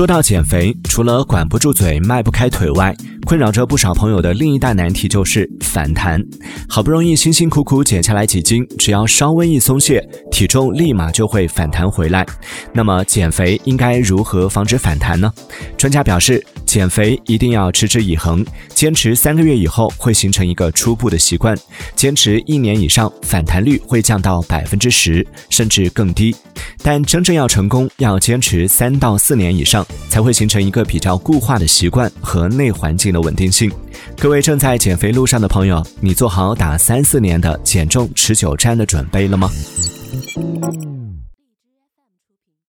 说到减肥，除了管不住嘴、迈不开腿外，困扰着不少朋友的另一大难题就是反弹。好不容易辛辛苦苦减下来几斤，只要稍微一松懈，体重立马就会反弹回来。那么减肥应该如何防止反弹呢？专家表示，减肥一定要持之以恒，坚持三个月以后会形成一个初步的习惯，坚持一年以上，反弹率会降到百分之十甚至更低。但真正要成功，要坚持三到四年以上，才会形成一个比较固化的习惯和内环境的稳定性。各位正在减肥路上的朋友，你做好打三四年的减重持久战的准备了吗？